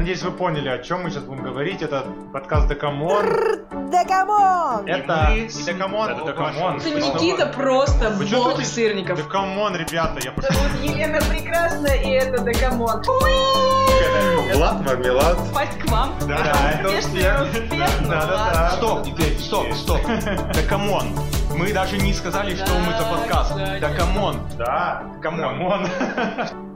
надеюсь, вы поняли, о чем мы сейчас будем говорить. Это подкаст Декамон. Декамон! Это не Декамон, это Декамон. Это Никита просто бог сырников. Да come on, ребята, я пошел. Зовут Елена Прекрасная, и это Да come on. Влад Мармелад. Пасть к вам. Да, это Успешно, Да, да, да. Стоп, теперь, стоп, стоп. Да come on. Мы даже не сказали, что мы за подкаст. Да come on. Да, come on.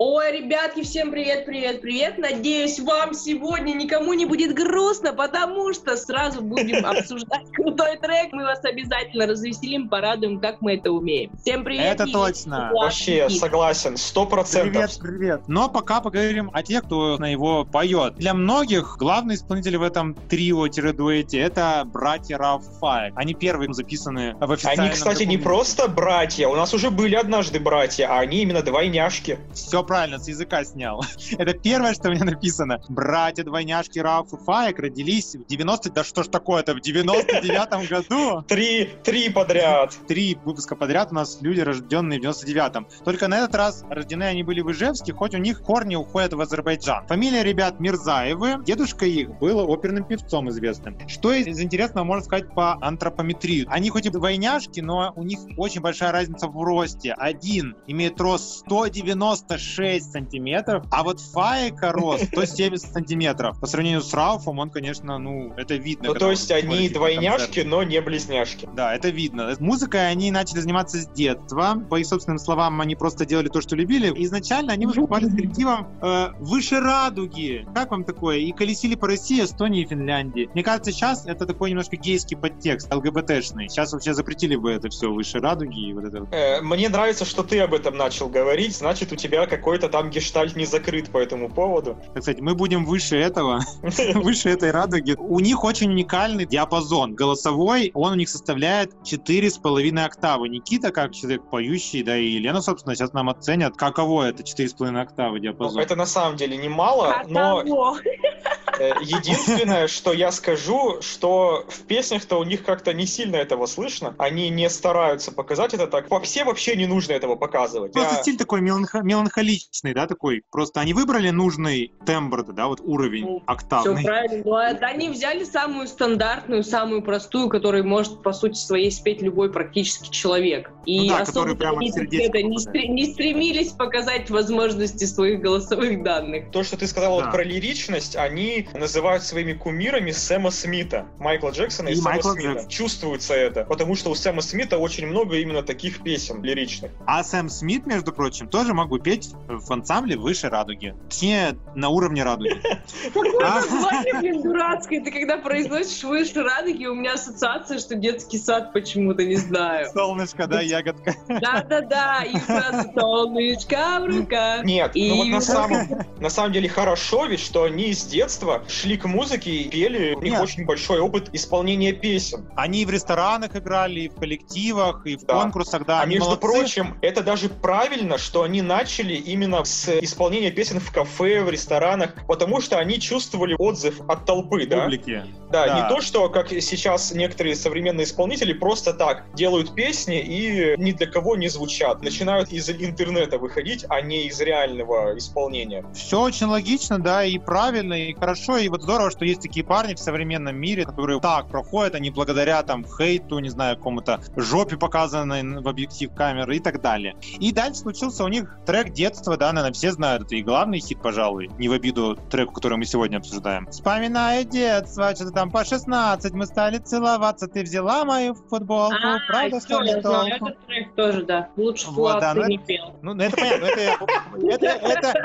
Ой, ребятки, всем привет, привет, привет. Надеюсь, вам сегодня никому не будет грустно, потому что сразу будем обсуждать крутой трек. Мы вас обязательно развеселим, порадуем, как мы это умеем. Всем привет. Это точно. Вообще, согласен, сто процентов. Привет, привет. Но пока поговорим о тех, кто нам его поет. Для многих главный исполнитель в этом трио-дуэте это братья Рауф и Фаик. Они первые записаны в официальном Они, кстати, не просто братья, у нас уже были однажды братья, а они именно двойняшки. Все правильно, с языка снял. Это первое, что у меня написано. Братья-двойняшки Раф и Фаек родились в 90... Да что ж такое-то? В 99-м году? Три, три подряд. Три выпуска подряд у нас люди, рожденные в 99-м. Только на этот раз рождены они были в Ижевске, хоть у них корни уходят в Азербайджан. Фамилия ребят Мирзаевы. Дедушка их был оперным певцом известным. Что из из интересного можно сказать по антропометрии? Они хоть и двойняшки, но у них очень большая разница в росте. Один имеет рост 196 сантиметров, а вот Фаека рост 170 сантиметров. По сравнению с Рауфом, он, конечно, ну, это видно. Ну, то есть они двойняшки, но не близняшки. Да, это видно. Музыкой они начали заниматься с детства. По их собственным словам, они просто делали то, что любили. Изначально они выступали с коллективом э, «Выше радуги». Как вам такое? И колесили по России, Эстонии и Финляндии. Мне кажется, сейчас это такой немножко гейский подтекст, ЛГБТшный. Сейчас вообще запретили бы это все «Выше радуги» и вот это. Э, Мне нравится, что ты об этом начал говорить, значит, у тебя какой-то там гештальт не закрыт по этому поводу. Сказать, мы будем выше этого, выше этой радуги. У них очень уникальный диапазон голосовой, он у них составляет 4,5 октавы. Никита, как человек поющий, да и Елена, собственно, сейчас нам оценят, каково это 4,5 октавы диапазон. Это на самом деле немало, А но э, единственное, что я скажу, что в песнях-то у них как-то не сильно этого слышно. Они не стараются показать это так. Вообще вообще не нужно этого показывать. Просто Я- стиль такой меланхо- меланхоличный, да, такой. Просто они выбрали нужный тембр, да, вот уровень Ну, Все октавный. правильно. Ну, это они взяли самую стандартную, самую простую, которую может, по сути своей, спеть любой практически человек. И Ну да, особо прямо они это, не, стре- не стремились показать возможности своих голосовых данных. То, что ты сказал Да. вот про лиричность, они называют своими кумирами Сэма Смита, Майкла Джексона и, И Сэма Майкла Смита. Джексона. Чувствуется это, потому что у Сэма Смита очень много именно таких песен лиричных. А Сэм Смит, между прочим, тоже могу петь в ансамбле выше радуги. Точнее, на уровне радуги. Какое А. название, блин, дурацкое. Ты когда произносишь выше радуги, у меня ассоциация, что детский сад почему-то, не знаю. Солнышко, да, ягодка. Да-да-да, и сразу солнышко в руках. Нет, ну вот на самом, на самом деле хорошо ведь, что они с детства шли к музыке и пели. У них очень большой опыт исполнения песен. Они и в ресторанах играли, и в коллективах, и в конкурсах, да. а между прочим, это даже правильно, что они начали именно с исполнения песен в кафе, в ресторанах, потому что они чувствовали отзыв от толпы, да? публики. Да, Да. не то, что, как сейчас некоторые современные исполнители просто так делают песни и ни для кого не звучат. Начинают из интернета выходить, а не из реального исполнения. Все очень логично, да, и правильно, и хорошо, и вот здорово, что есть такие парни в современном мире, которые так проходят, они благодаря там хейту, не знаю, какому-то жопе показанной в объектив камеры и так далее. И дальше случился у них трек детства, да, наверное, все знают, это и главный хит, пожалуй, не в обиду треку, который мы сегодня обсуждаем. Вспоминаю детство, что-то там по 16 мы стали целоваться, ты взяла мою футболку, А, правда, что ли этот трек тоже, да. Лучше Вот, да, ты ну не пел. Ну, это понятно,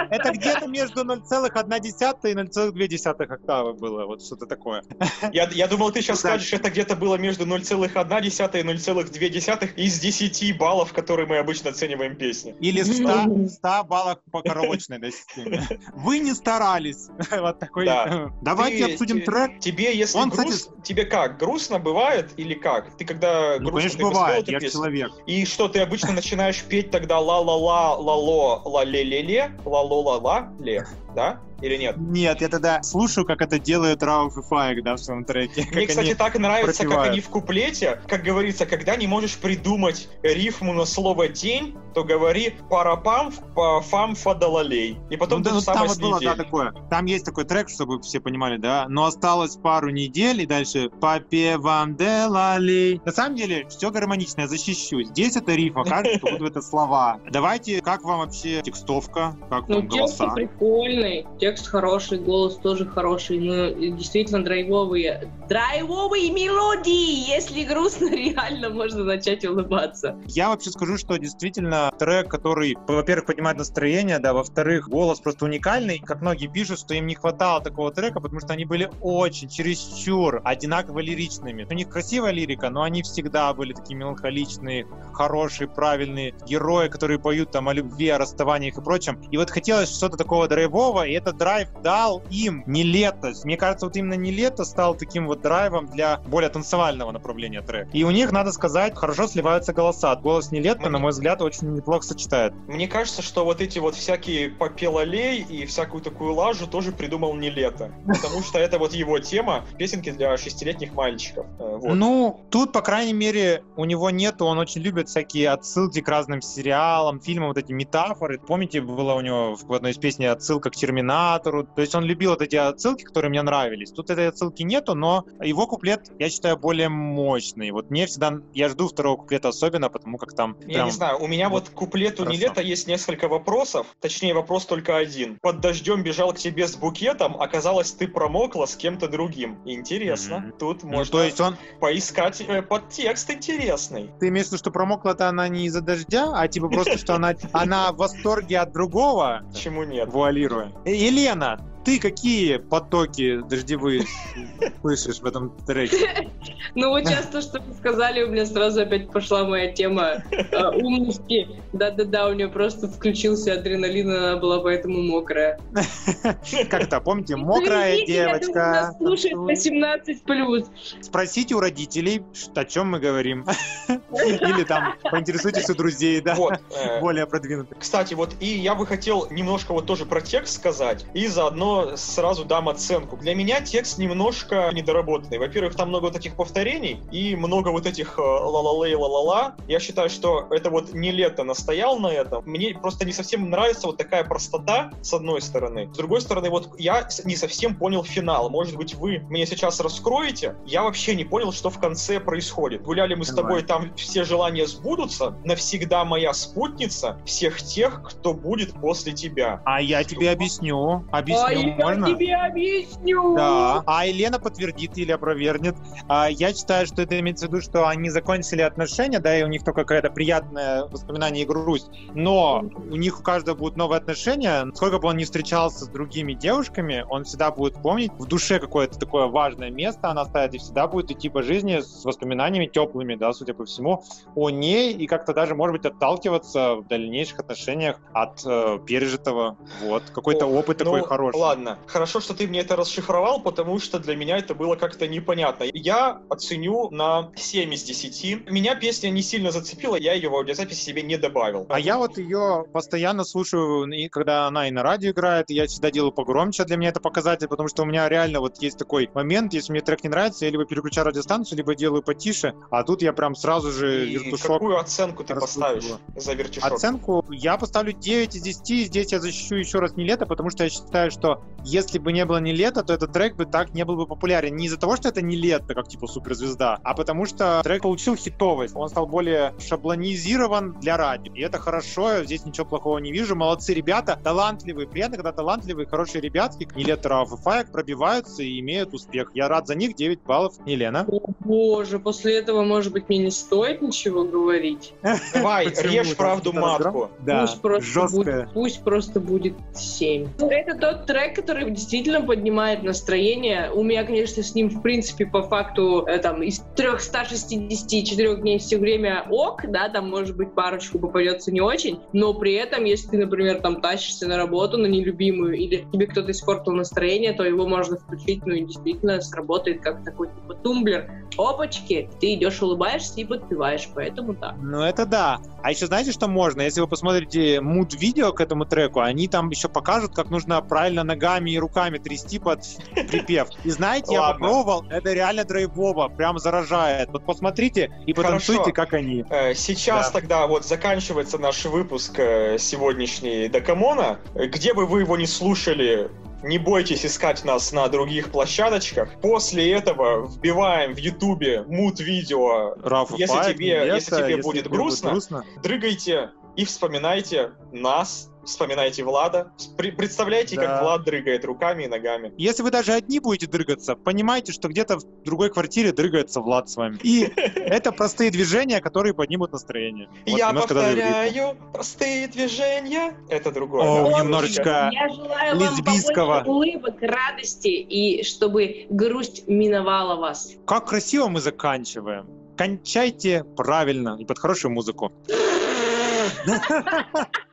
это, где-то между 0,1 и 0,2 октавы было, вот что-то такое. Я, я думал, ты сейчас Ну скажешь, это где-то было между 0,1 и 0,2 из 10 баллов, которые мы обычно оцениваем песни. Или 100, 100 баллов по коробочной да, системе. Вы не старались. Вот такой. Да. Давайте Ты- обсудим трек. Тебе, если Он, груст- кстати, тебе как, грустно бывает или как? Ты когда Ну, грустно, конечно, ты бывает, я песню? человек. И что, ты обычно начинаешь петь тогда ла-ла-ла, ла-ло, ла-ле-ле-ле, ла-ло-ла-ла, ле, да? Или нет? Нет, я тогда слушаю, как это делают Рауф и Фаек, да, в своем треке. Мне, Как кстати, так нравится, как пропевают. они в куплете, как говорится, когда не можешь придумать рифму на слово «день», то говори «парапам, па- фам, фадалалей». И потом Ну, то да, ну, там вот было, да, такое. Там есть такой трек, чтобы все понимали, да. Но осталось пару недель, и дальше попевам делали. На самом деле, все гармонично, я защищу. Здесь это рифма, кажется, что будут это слова. Давайте, как вам вообще текстовка? Как Ну, вам текст голоса? прикольный, текст хороший, голос тоже хороший, ну, действительно драйвовые. Драйвовые мелодии! Если грустно, реально можно начать улыбаться. Я вообще скажу, что действительно трек, который, во-первых, поднимает настроение, да, во-вторых, голос просто уникальный. Как многие пишут, что им не хватало такого трека, потому что они были очень, чересчур одинаково лиричными. У них красивая лирика, но они всегда были такие меланхоличные, хорошие, правильные герои, которые поют там о любви, о расставаниях и прочем. И вот хотелось что-то такого драйвового, и этот драйв дал им не лето. Мне кажется, вот именно не лето стал таким вот драйвом для более танцевального направления трека. И у них, надо сказать, хорошо сливаются голоса. Голос не лето, на мой взгляд, очень неплохо сочетает. Мне кажется, что вот эти вот всякие попелолей и всякую такую лажу тоже придумал не лето. Потому что это вот его тема, песенки для шестилетних мальчиков. Э, Вот. Ну, тут, по крайней мере, у него нету, он очень любит всякие отсылки к разным сериалам, фильмам, вот эти метафоры. Помните, была у него в одной из песней отсылка к Терминатору? То есть он любил вот эти отсылки, которые мне нравились. Тут этой отсылки нету, но его куплет, я считаю, более мощный. Вот мне всегда, я жду второго куплета особенно, потому как там Я прям не знаю, у меня вот к куплету не хорошо. лето есть несколько вопросов, точнее вопрос только один. Под дождем бежал к тебе с букетом, оказалось ты промокла с кем-то другим. Интересно, Мгм. тут Ну, можно то есть он, поискать э, подтекст интересный. ты имеешь в виду, что промокла-то она не из-за дождя, а типа просто, что она, она в восторге от другого, Почему нет? вуалируя. Елена, ты какие потоки дождевые слышишь в этом треке? Ну вот сейчас то, что вы сказали, у меня сразу опять пошла моя тема э, умности. Да-да-да, у нее просто включился адреналин, она была поэтому мокрая. Как это, помните, мокрая Извините, я думаю, девочка. слушает 18+. Спросите у родителей, о чем мы говорим. Или там поинтересуйтесь у друзей, да, э, более продвинутых. Кстати, вот и я бы хотел немножко вот тоже про текст сказать, и заодно сразу дам оценку. Для меня текст немножко недоработанный. Во-первых, там много вот таких повторений, и много вот этих э, ла-ла-лей, ла-ла-ла. Я считаю, что это вот не лето настоял на этом. Мне просто не совсем нравится вот такая простота, с одной стороны. С другой стороны, вот я с- не совсем понял финал. Может быть, вы мне сейчас раскроете. Я вообще не понял, что в конце происходит. Гуляли мы с Давай. тобой, там все желания сбудутся. Навсегда моя спутница всех тех, кто будет после тебя. А я тебе объясню. Объясню, я можно? тебе объясню. Да. А Елена подтвердит или опровергнет. А, я считаю, что это имеется в виду, что они закончили отношения, да, и у них только какая-то приятное воспоминание и грусть. Но у них у каждого будут новые отношения. Сколько бы он ни встречался с другими девушками, он всегда будет помнить в душе какое-то такое важное место она ставит и всегда будет идти по жизни с воспоминаниями теплыми, да, судя по всему, о ней и как-то даже, может быть, отталкиваться в дальнейших отношениях от э, пережитого. Вот. Какой-то опыт такой ну, хороший. Ладно, хорошо, что ты мне это расшифровал, потому что для меня это было как-то непонятно. Я оценю на 7 из 10. Меня песня не сильно зацепила, я ее в аудиозаписи себе не добавил. А я вот ее постоянно слушаю, и когда она и на радио играет, я всегда делаю погромче, для меня это показатель, потому что у меня реально вот есть такой момент, если мне трек не нравится, я либо переключаю радиостанцию, либо делаю потише, а тут я прям сразу же И вертушок. какую оценку ты поставишь за вертишок? Оценку я поставлю 9 из 10, здесь я защищу еще раз не лето, потому что я считаю, что если бы не было не лето, то этот трек бы так не был бы популярен. Не из-за того, что это не лето, как типа суперзвезда, а потому что трек получил хитовость, он стал более шаблонизирован для радио. И это хорошо, здесь ничего плохого не вижу. Молодцы ребята, талантливые. Приятно, когда талантливые, хорошие ребятки, не лето Раф и Фаек пробиваются и имеют успех. Я рад за них, 9 баллов. Елена. О боже, после этого, может быть, мне не стоит ничего говорить. Давай, режь правду матку. Да, жесткая. пусть просто будет 7. Это тот трек, который действительно поднимает настроение. У меня, конечно, с ним, в принципе, по факту, э, там, из 364 дней все время ок, да, там, может быть, парочку попадется не очень, но при этом, если ты, например, там, тащишься на работу, на нелюбимую, или тебе кто-то испортил настроение, то его можно включить, ну, и действительно сработает как такой, типа, тумблер. Опачки, ты идешь, улыбаешься и подпеваешь, поэтому да. Ну это да. А еще знаете, что можно? Если вы посмотрите муд-видео к этому треку, они там еще покажут, как нужно правильно ногами ногами и руками трясти под припев. И знаете, я попробовал, это реально драйвово, прям заражает. Вот посмотрите и потанцуйте, как они. Э, Сейчас Да. тогда вот заканчивается наш выпуск э, сегодняшний Докамона. Где бы вы его не слушали, не бойтесь искать нас на других площадочках. После этого вбиваем в Ютубе мут-видео, Рафа Если тебе- если тебе будет грустно, дрыгайте и вспоминайте нас, вспоминайте Влада. Представляете, Да. как Влад дрыгает руками и ногами. Если вы даже одни будете дрыгаться, понимайте, что где-то в другой квартире дрыгается Влад с вами. И это простые движения, которые поднимут настроение. Я повторяю простые движения. Это другое. О, немножечко Я желаю вам лесбийского. улыбок, радости и чтобы грусть миновала вас. Как красиво мы заканчиваем. Кончайте правильно и под хорошую музыку.